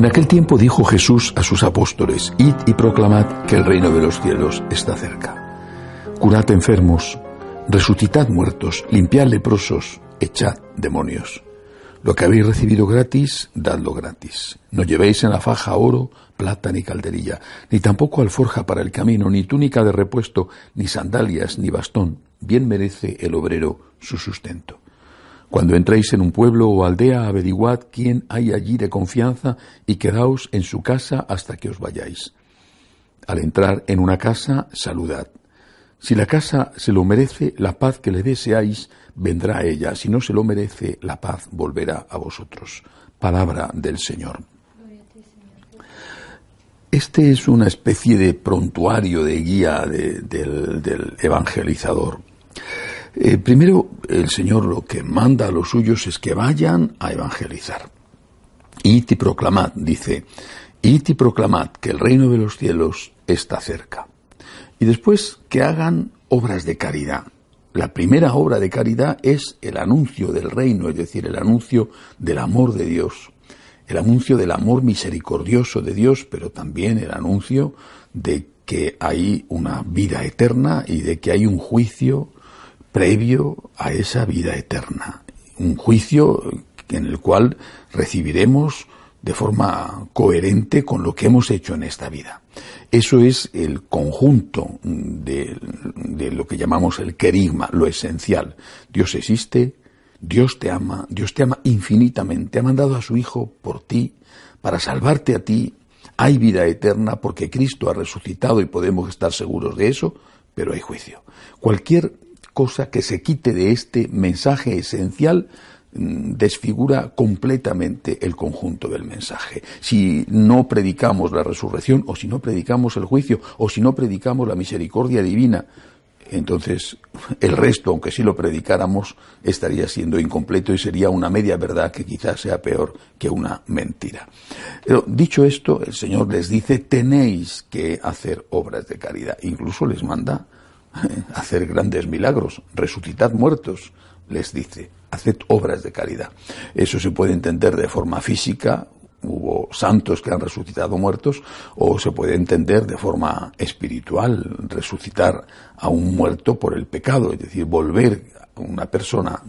En aquel tiempo dijo Jesús a sus apóstoles, Id y proclamad que el reino de los cielos está cerca. Curad enfermos, resucitad muertos, limpiad leprosos, echad demonios. Lo que habéis recibido gratis, dadlo gratis. No llevéis en la faja oro, plata ni calderilla, ni tampoco alforja para el camino, ni túnica de repuesto, ni sandalias, ni bastón. Bien merece el obrero su sustento. Cuando entréis en un pueblo o aldea, averiguad quién hay allí de confianza y quedaos en su casa hasta que os vayáis. Al entrar en una casa, saludad. Si la casa se lo merece, la paz que le deseáis vendrá a ella. Si no se lo merece, la paz volverá a vosotros. Palabra del Señor. Este es una especie de prontuario de guía del, del evangelizador. Eh, primero, el Señor lo que manda a los suyos es que vayan a evangelizar. Y proclamad, dice, y proclamad que el reino de los cielos está cerca. Y después que hagan obras de caridad. La primera obra de caridad es el anuncio del reino, es decir, el anuncio del amor de Dios, el anuncio del amor misericordioso de Dios, pero también el anuncio de que hay una vida eterna y de que hay un juicio previo a esa vida eterna. Un juicio en el cual recibiremos de forma coherente con lo que hemos hecho en esta vida. Eso es el conjunto de, lo que llamamos el querigma, lo esencial. Dios existe, Dios te ama, Dios te ama infinitamente, ha mandado a su Hijo por ti, para salvarte a ti. Hay vida eterna porque Cristo ha resucitado y podemos estar seguros de eso, pero hay juicio. Cualquier cosa que se quite de este mensaje esencial mm, desfigura completamente el conjunto del mensaje. Si no predicamos la resurrección, o si no predicamos el juicio, o si no predicamos la misericordia divina, entonces el resto, aunque sí lo predicáramos, estaría siendo incompleto y sería una media verdad que quizás sea peor que una mentira. Pero dicho esto, el Señor les dice, tenéis que hacer obras de caridad. Incluso les manda hacer grandes milagros, resucitad muertos, les dice, haced obras de caridad. Eso se puede entender de forma física, hubo santos que han resucitado muertos, o se puede entender de forma espiritual, resucitar a un muerto por el pecado, es decir, volver una persona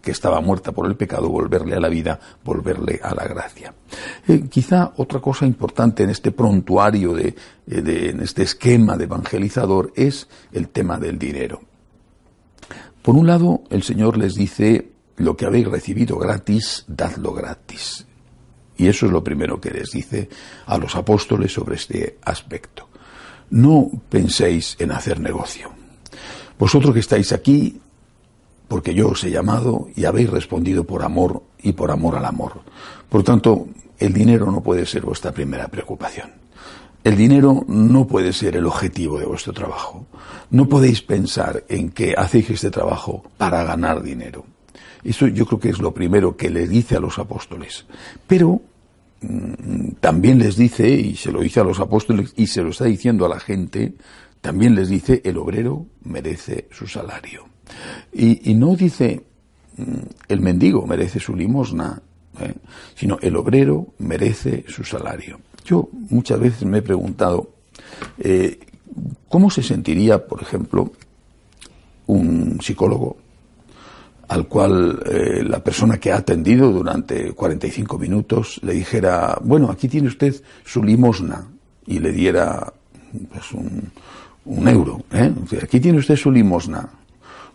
que estaba muerta por el pecado, volverle a la vida, volverle a la gracia. Eh, quizá otra cosa importante en este prontuario, de, eh, de, en este esquema de evangelizador, es el tema del dinero. Por un lado, el Señor les dice, lo que habéis recibido gratis, dadlo gratis. Y eso es lo primero que les dice a los apóstoles sobre este aspecto. No penséis en hacer negocio. Vosotros que estáis aquí, porque yo os he llamado y habéis respondido por amor y por amor al amor. Por tanto, el dinero no puede ser vuestra primera preocupación. El dinero no puede ser el objetivo de vuestro trabajo. No podéis pensar en que hacéis este trabajo para ganar dinero. Eso yo creo que es lo primero que le dice a los apóstoles. Pero mm, también les dice, y se lo dice a los apóstoles y se lo está diciendo a la gente, también les dice, el obrero merece su salario. Y, no dice mm, el mendigo merece su limosna, ¿eh? sino el obrero merece su salario. Yo muchas veces me he preguntado, eh, ¿cómo se sentiría, por ejemplo, un psicólogo al cual eh, la persona que ha atendido durante 45 minutos le dijera, bueno, aquí tiene usted su limosna y le diera pues, un, un euro, aquí tiene usted su limosna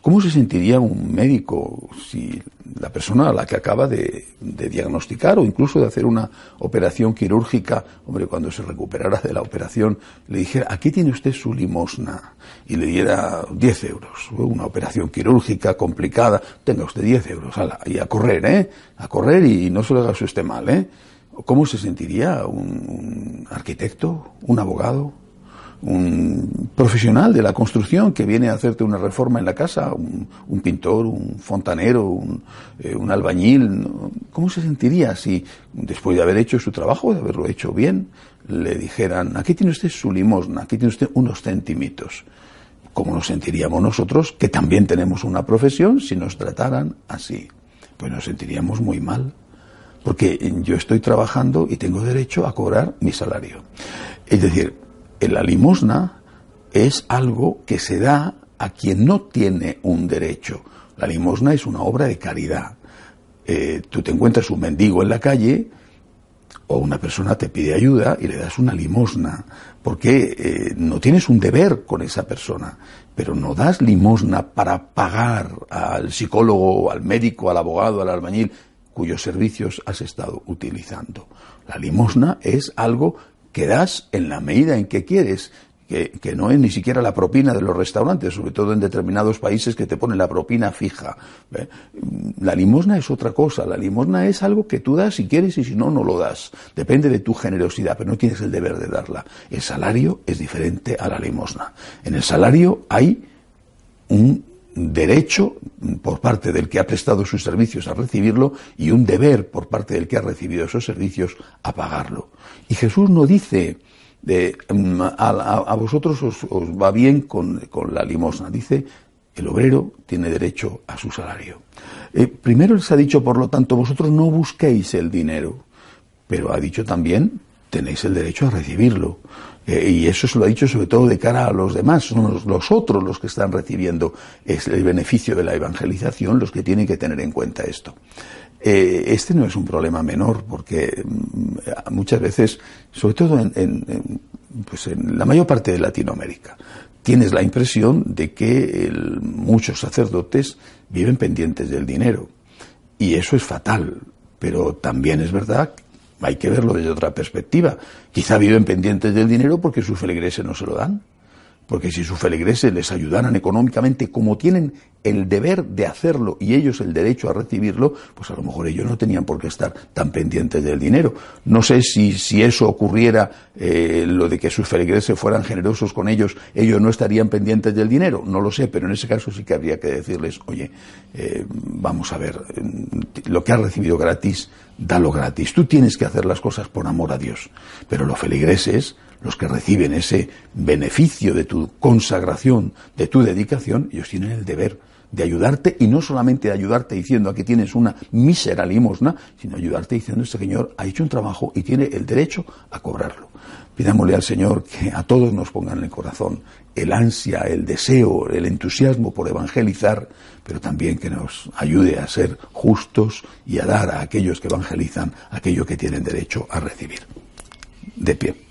¿Cómo se sentiría un médico si la persona a la que acaba de, diagnosticar o incluso de hacer una operación quirúrgica, hombre, cuando se recuperara de la operación, le dijera, aquí tiene usted su limosna y le diera 10 euros, una operación quirúrgica complicada, tenga usted 10 euros, y a correr, ¿eh? A correr y no se lo haga usted mal, ¿eh? ¿Cómo se sentiría un arquitecto, un abogado, un profesional de la construcción que viene a hacerte una reforma en la casa, un, pintor, un fontanero, un, eh, albañil, ¿cómo se sentiría si después de haber hecho su trabajo, de haberlo hecho bien, le dijeran, aquí tiene usted su limosna, aquí tiene usted unos centimitos? ¿Cómo nos sentiríamos nosotros, que también tenemos una profesión, si nos trataran así? Pues nos sentiríamos muy mal, porque yo estoy trabajando y tengo derecho a cobrar mi salario. Es decir, la limosna es algo que se da a quien no tiene un derecho. La limosna es una obra de caridad. Eh, tú te encuentras un mendigo en la calle o una persona te pide ayuda y le das una limosna, porque eh, no tienes un deber con esa persona, pero no das limosna para pagar al psicólogo, al médico, al abogado, al albañil, cuyos servicios has estado utilizando. La limosna es algo que das en la medida en que quieres, que, que, no es ni siquiera la propina de los restaurantes, sobre todo en determinados países que te ponen la propina fija. La limosna es otra cosa, la limosna es algo que tú das si quieres y si no, no lo das. Depende de tu generosidad, pero no tienes el deber de darla. El salario es diferente a la limosna. En el salario hay un derecho por parte del que ha prestado sus servicios a recibirlo y un deber por parte del que ha recibido esos servicios a pagarlo. Y Jesús no dice, de, mm, a, vosotros os, va bien con, la limosna, dice, el obrero tiene derecho a su salario. Eh, primero les ha dicho, por lo tanto, vosotros no busquéis el dinero, pero ha dicho también, tenéis el derecho a recibirlo. Eh, y eso se lo ha dicho sobre todo de cara a los demás, son los, otros los que están recibiendo el beneficio de la evangelización, los que tienen que tener en cuenta esto. Eh, este no es un problema menor, porque mm, muchas veces, sobre todo en, pues en la mayor parte de Latinoamérica, tienes la impresión de que muchos sacerdotes viven pendientes del dinero. Y eso es fatal, pero también es verdad hay que verlo desde otra perspectiva. Quizá viven pendientes del dinero porque sus feligreses no se lo dan. Porque si sus feligreses les ayudaran económicamente como tienen el deber de hacerlo y ellos el derecho a recibirlo, pues a lo mejor ellos no tenían por qué estar tan pendientes del dinero. No sé si, si eso ocurriera, eh, lo de que sus feligreses fueran generosos con ellos, ellos no estarían pendientes del dinero, no lo sé, pero en ese caso sí que habría que decirles, oye, eh, vamos a ver, lo que has recibido gratis, dalo gratis. Tú tienes que hacer las cosas por amor a Dios, pero los feligreses los que reciben ese beneficio de tu consagración, de tu dedicación, ellos tienen el deber de ayudarte y no solamente de ayudarte diciendo aquí tienes una mísera limosna, sino ayudarte diciendo este Señor ha hecho un trabajo y tiene el derecho a cobrarlo. Pidámosle al Señor que a todos nos pongan en el corazón el ansia, el deseo, el entusiasmo por evangelizar, pero también que nos ayude a ser justos y a dar a aquellos que evangelizan aquello que tienen derecho a recibir. De pie.